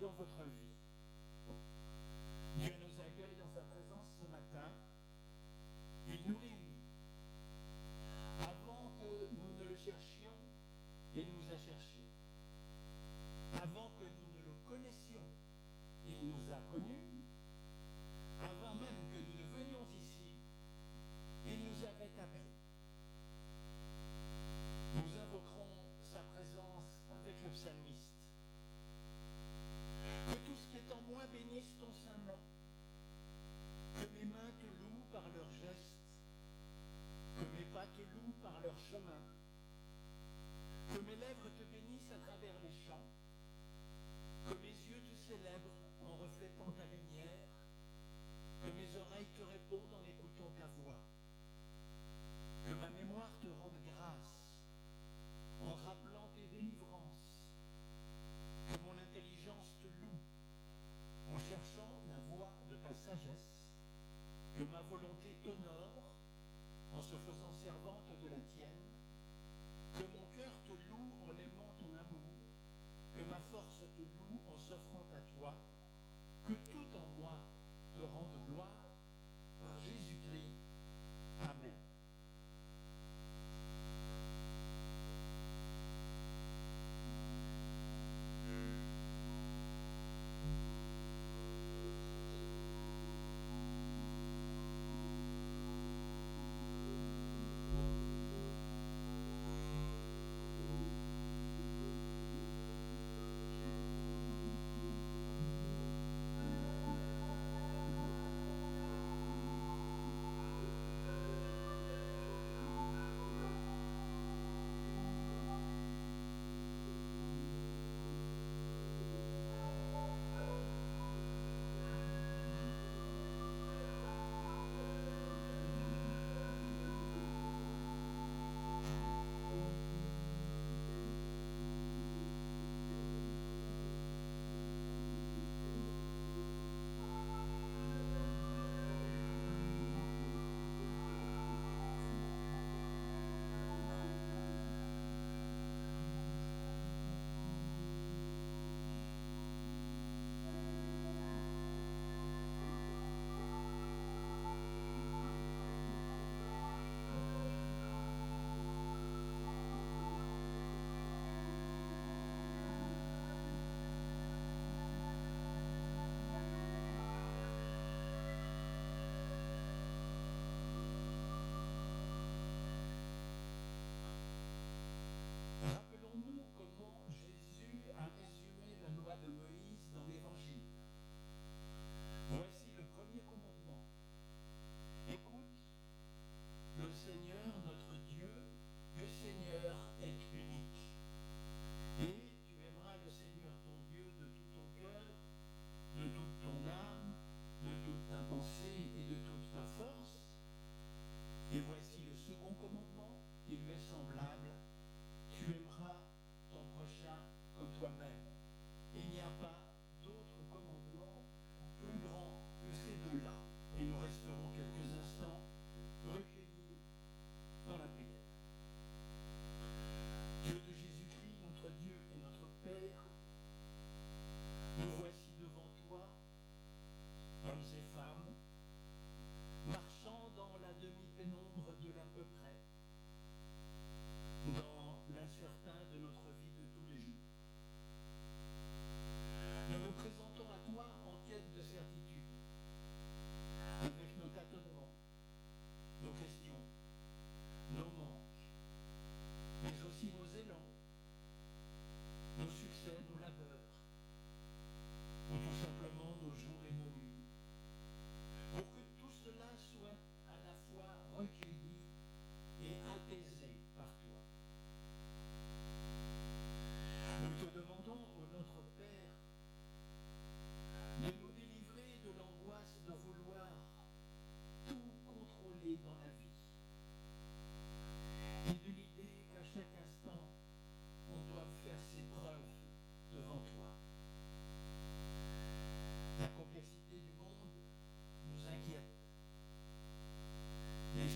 dans votre vie. Dieu nous accueille dans sa présence ce matin. Il nourrit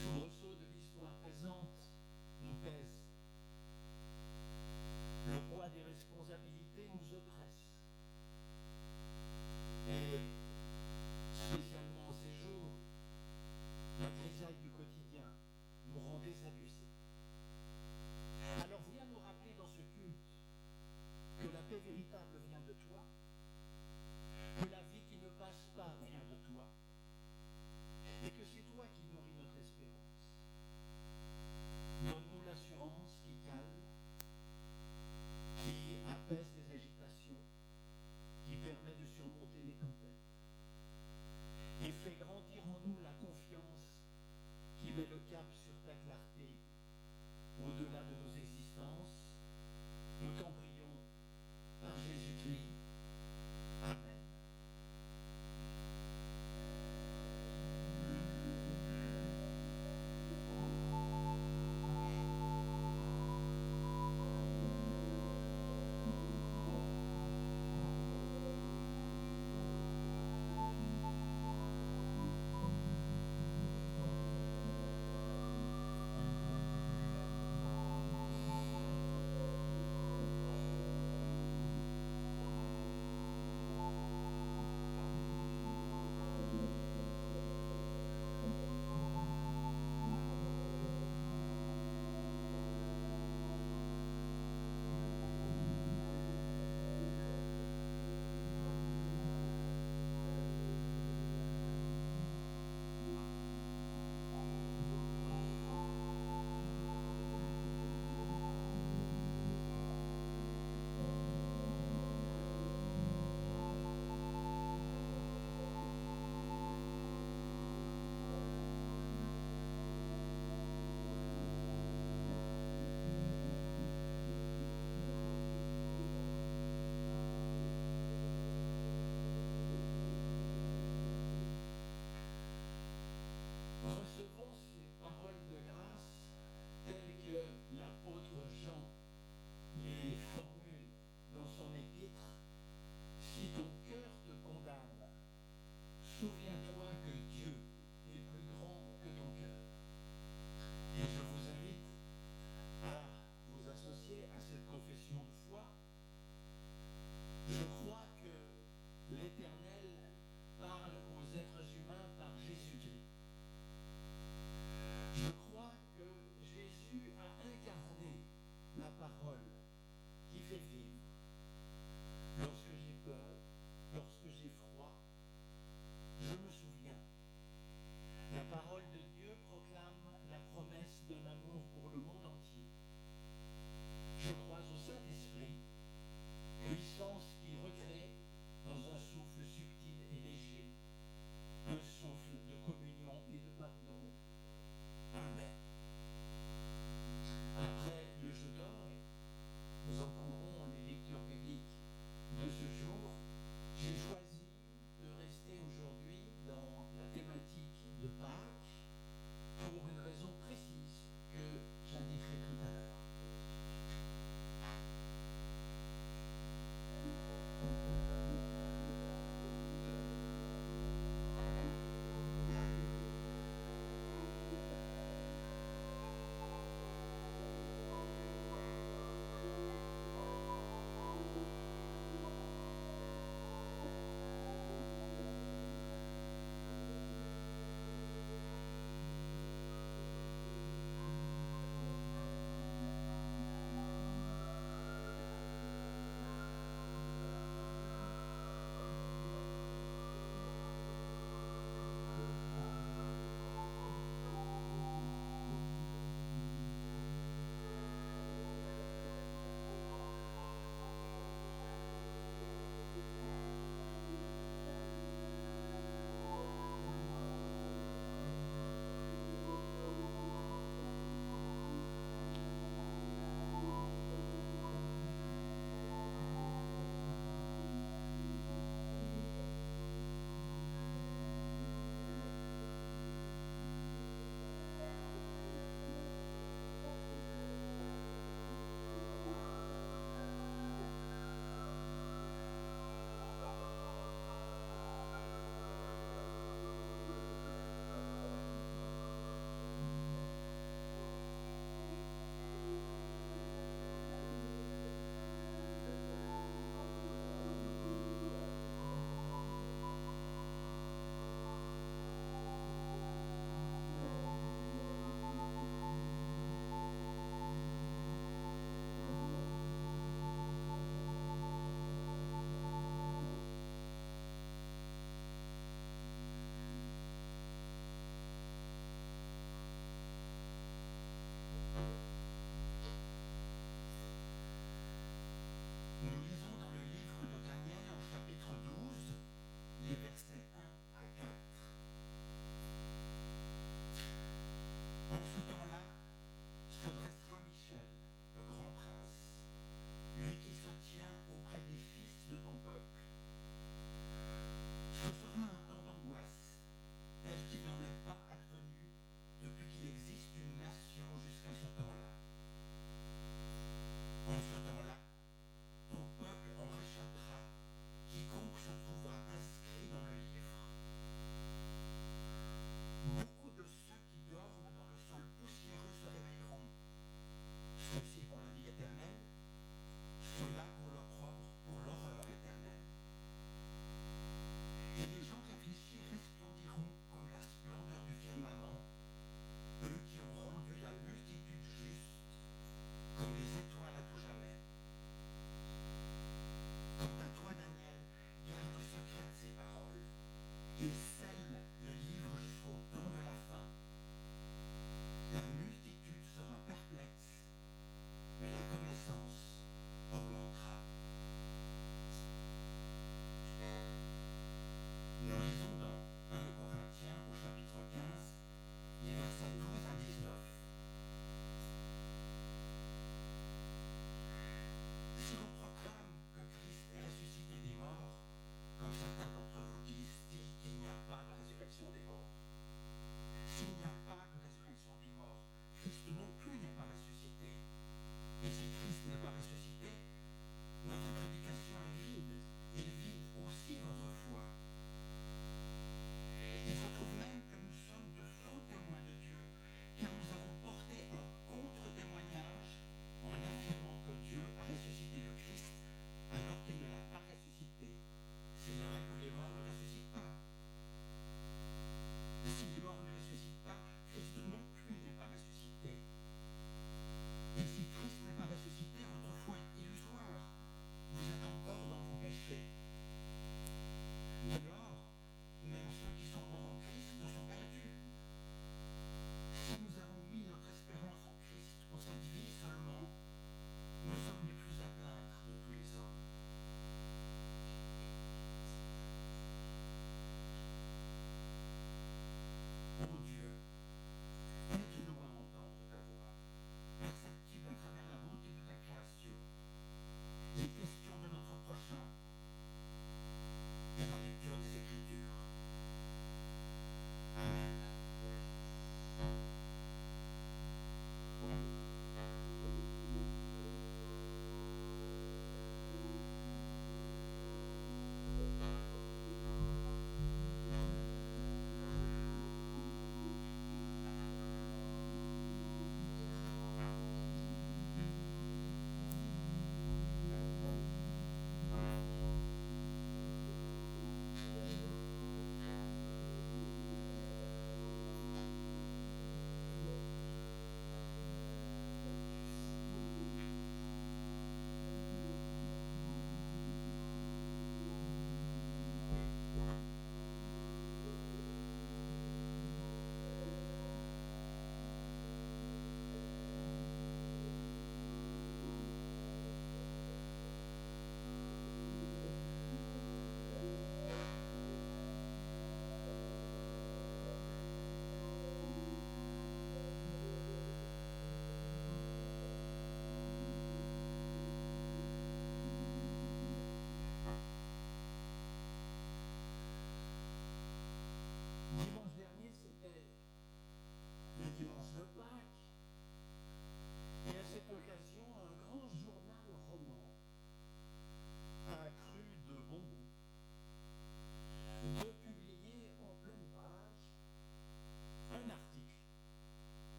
cool.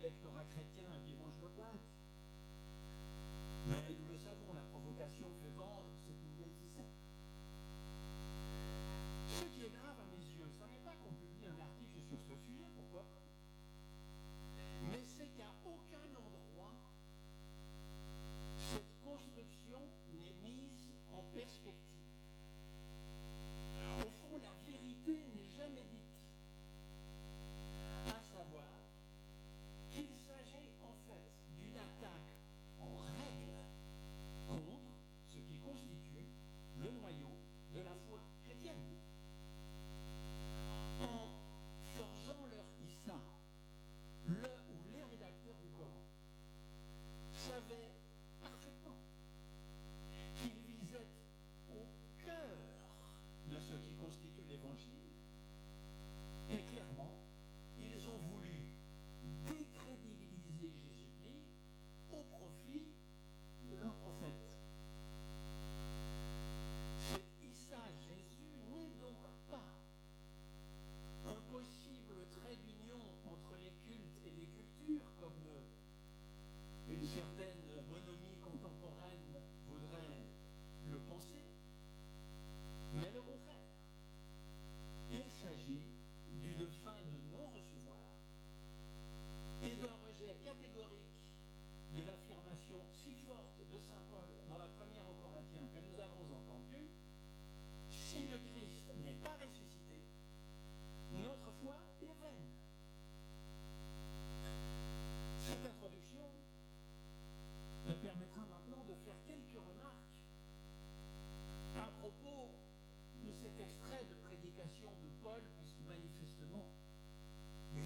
Lihat, 来 une certaine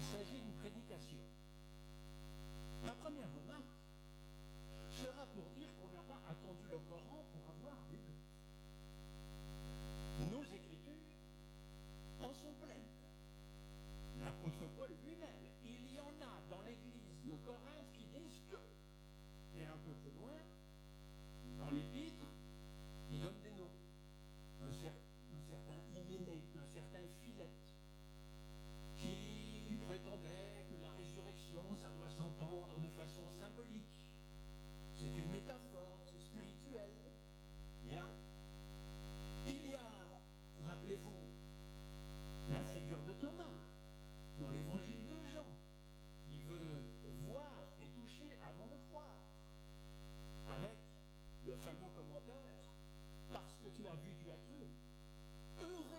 Il s'agit d'une prédication. Ma première remarque sera pour dire qu'on n'a pas attendu le Coran pour avoir des. Nos écritures en sont pleines. L'apôtre Paul lui-même que tu as vu, tu as cru. Heureux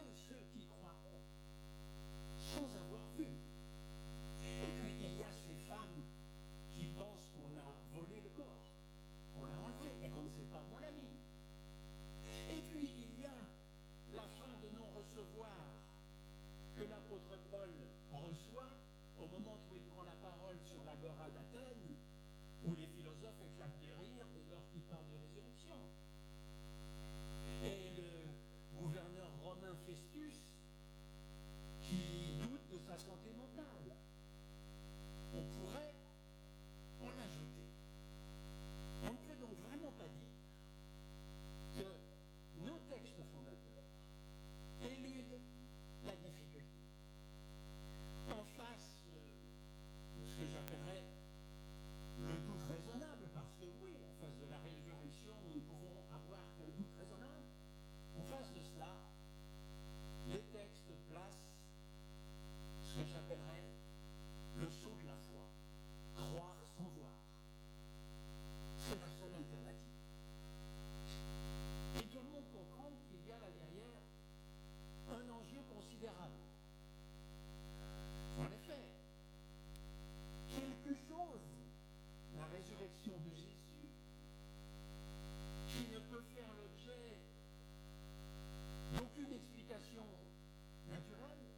naturelle,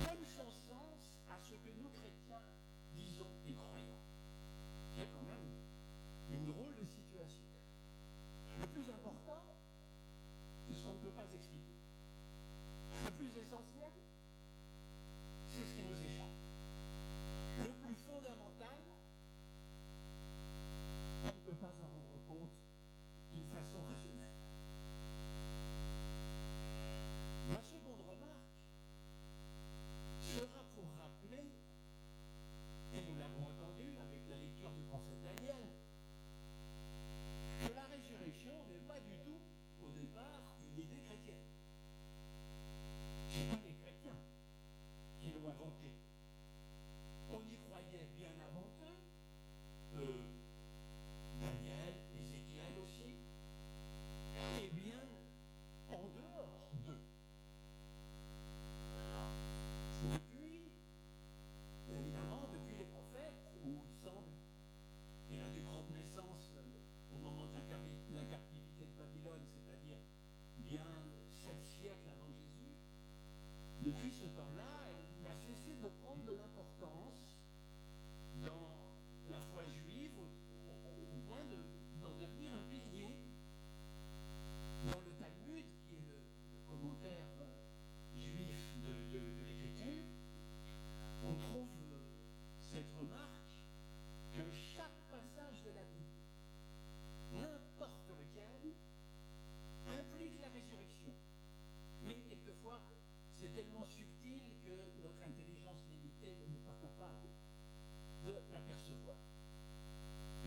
donne son sens à ce que nous chrétiens disons et croyons. C'est quand même une drôle de situation. Le plus important, c'est ce qu'on ne peut pas expliquer. Le plus essentiel, c'est ce qui nous est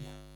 Yeah.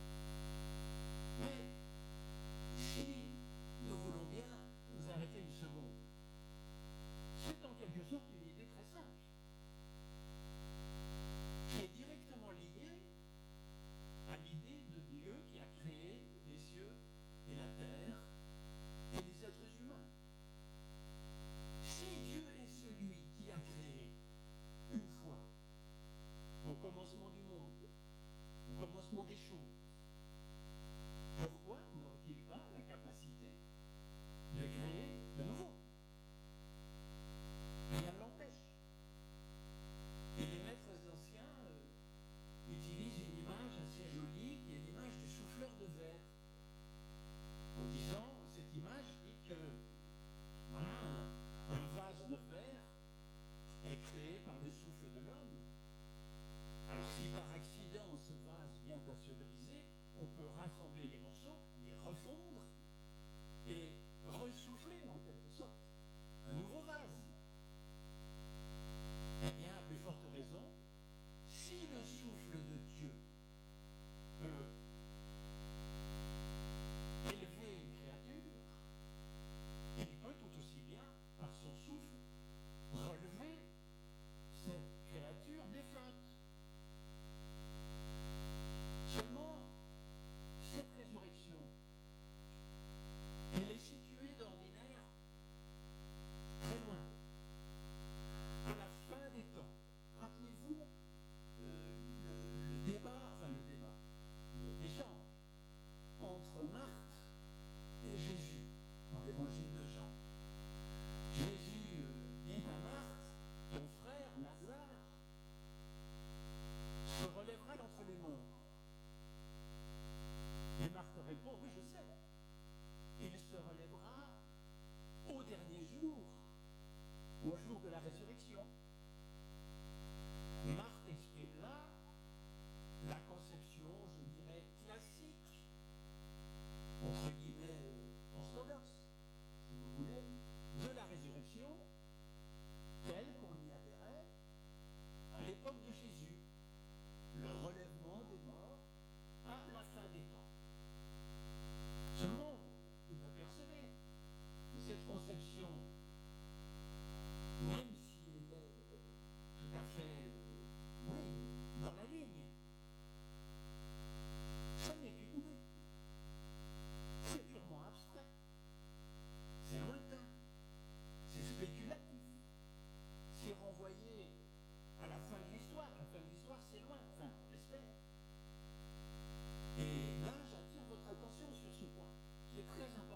renvoyé à la fin de l'histoire. La fin de l'histoire, c'est loin, enfin, j'espère. Et là, j'attire votre attention sur ce point, qui est très important.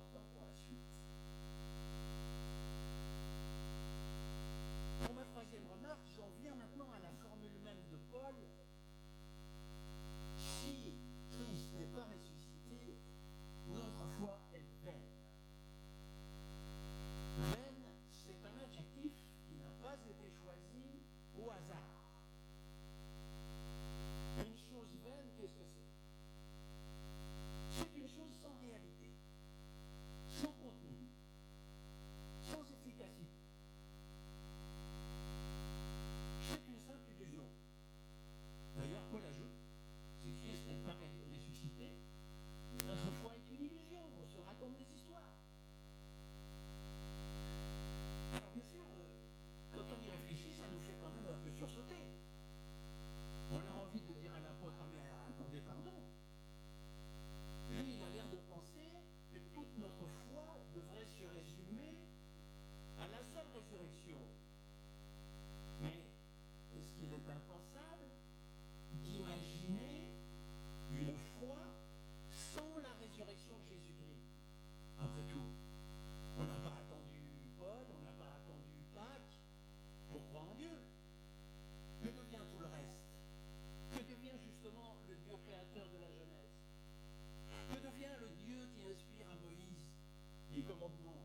of man.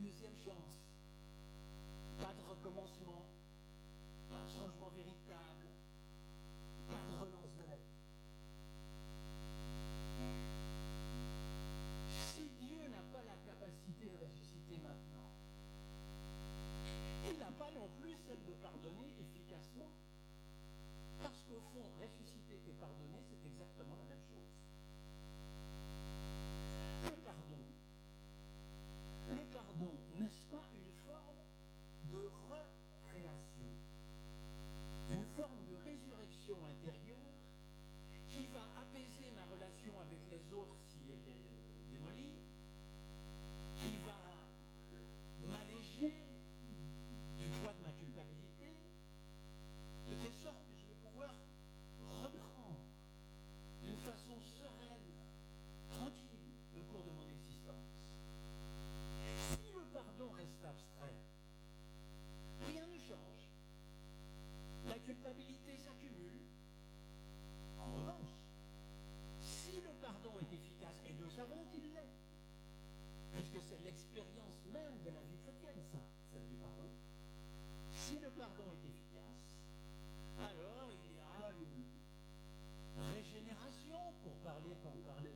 deuxième chance, pas de recommencement, est efficace, alors il y a une régénération, pour parler comme parlait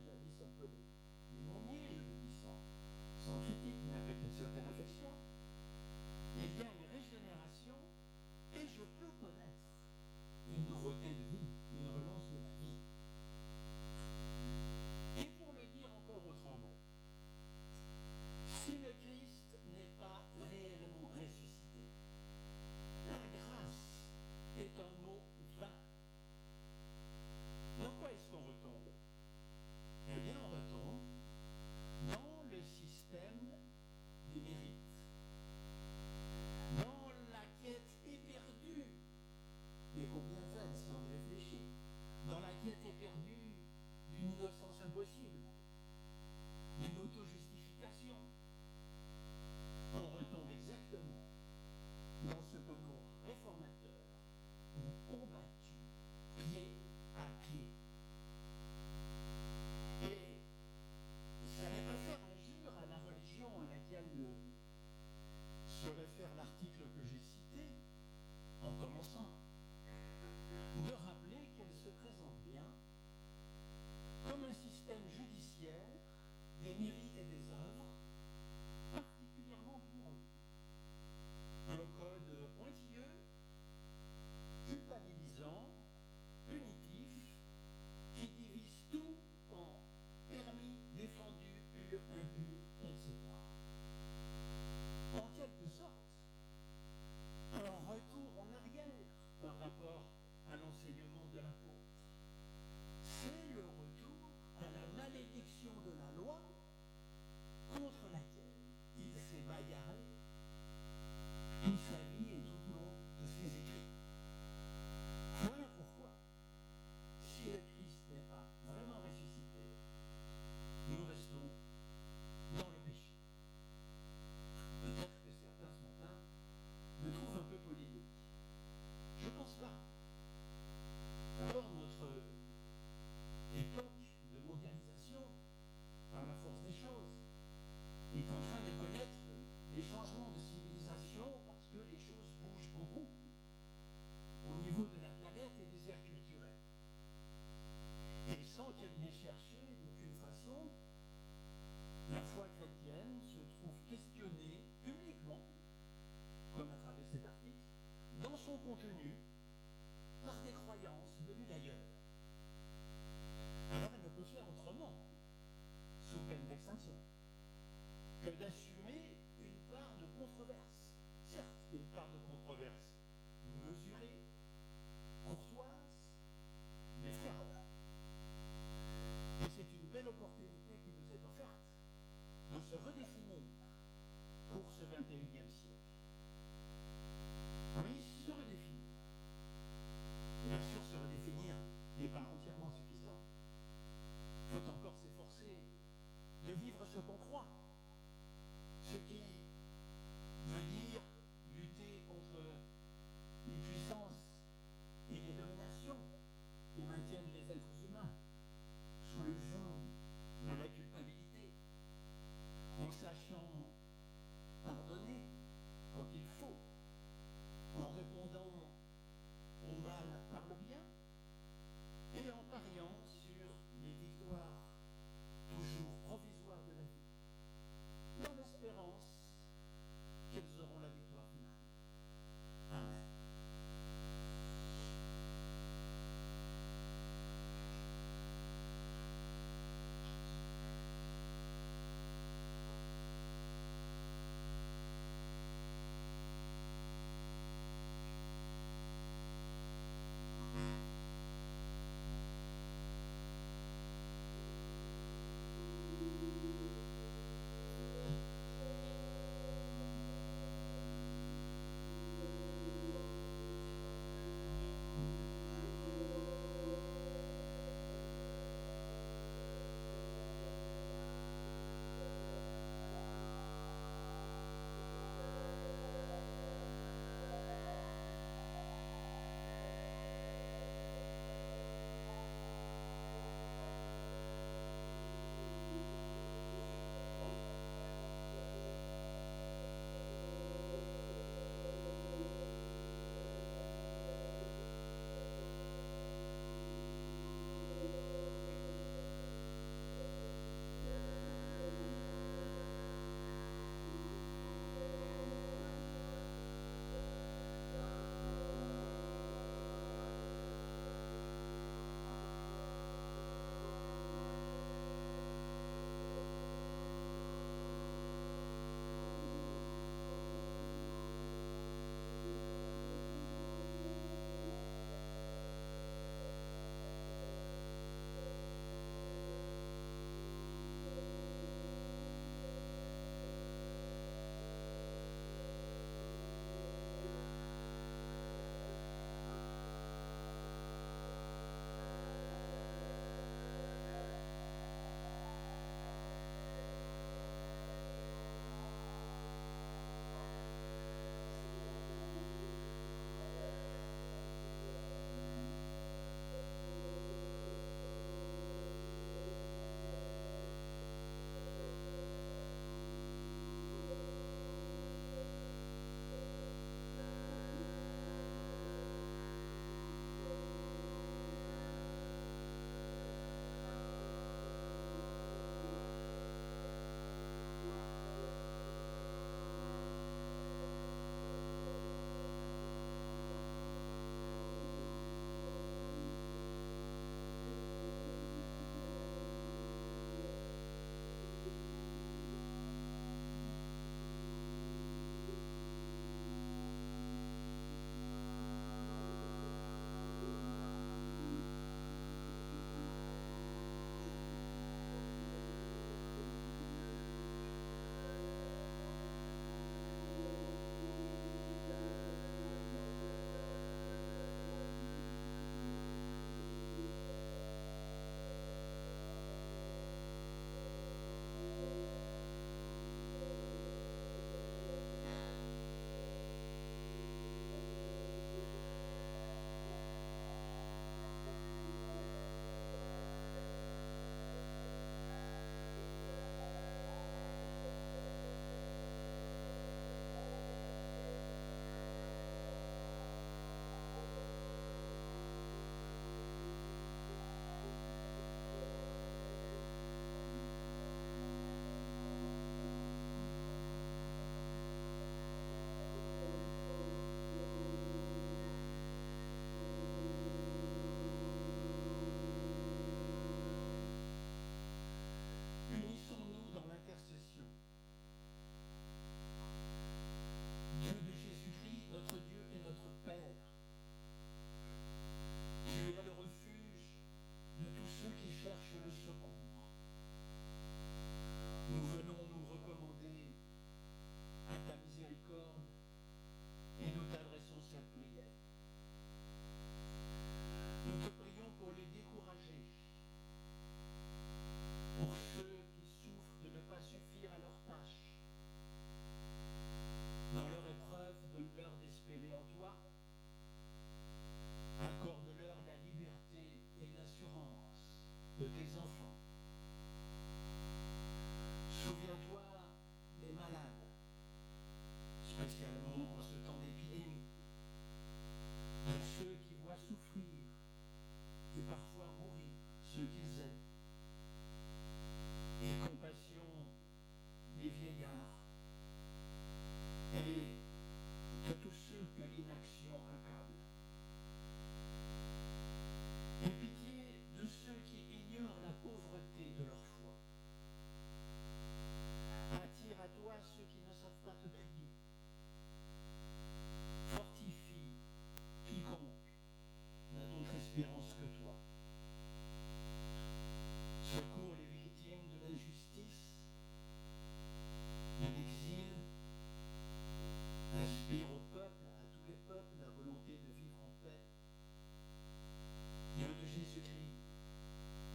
que d'assumer une part de controverse. Certes, une part de controverse mesurée, courtoise, mais ferme. Et c'est une belle opportunité qui nous est offerte de se redéfinir pour ce 21e siècle.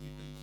keep it.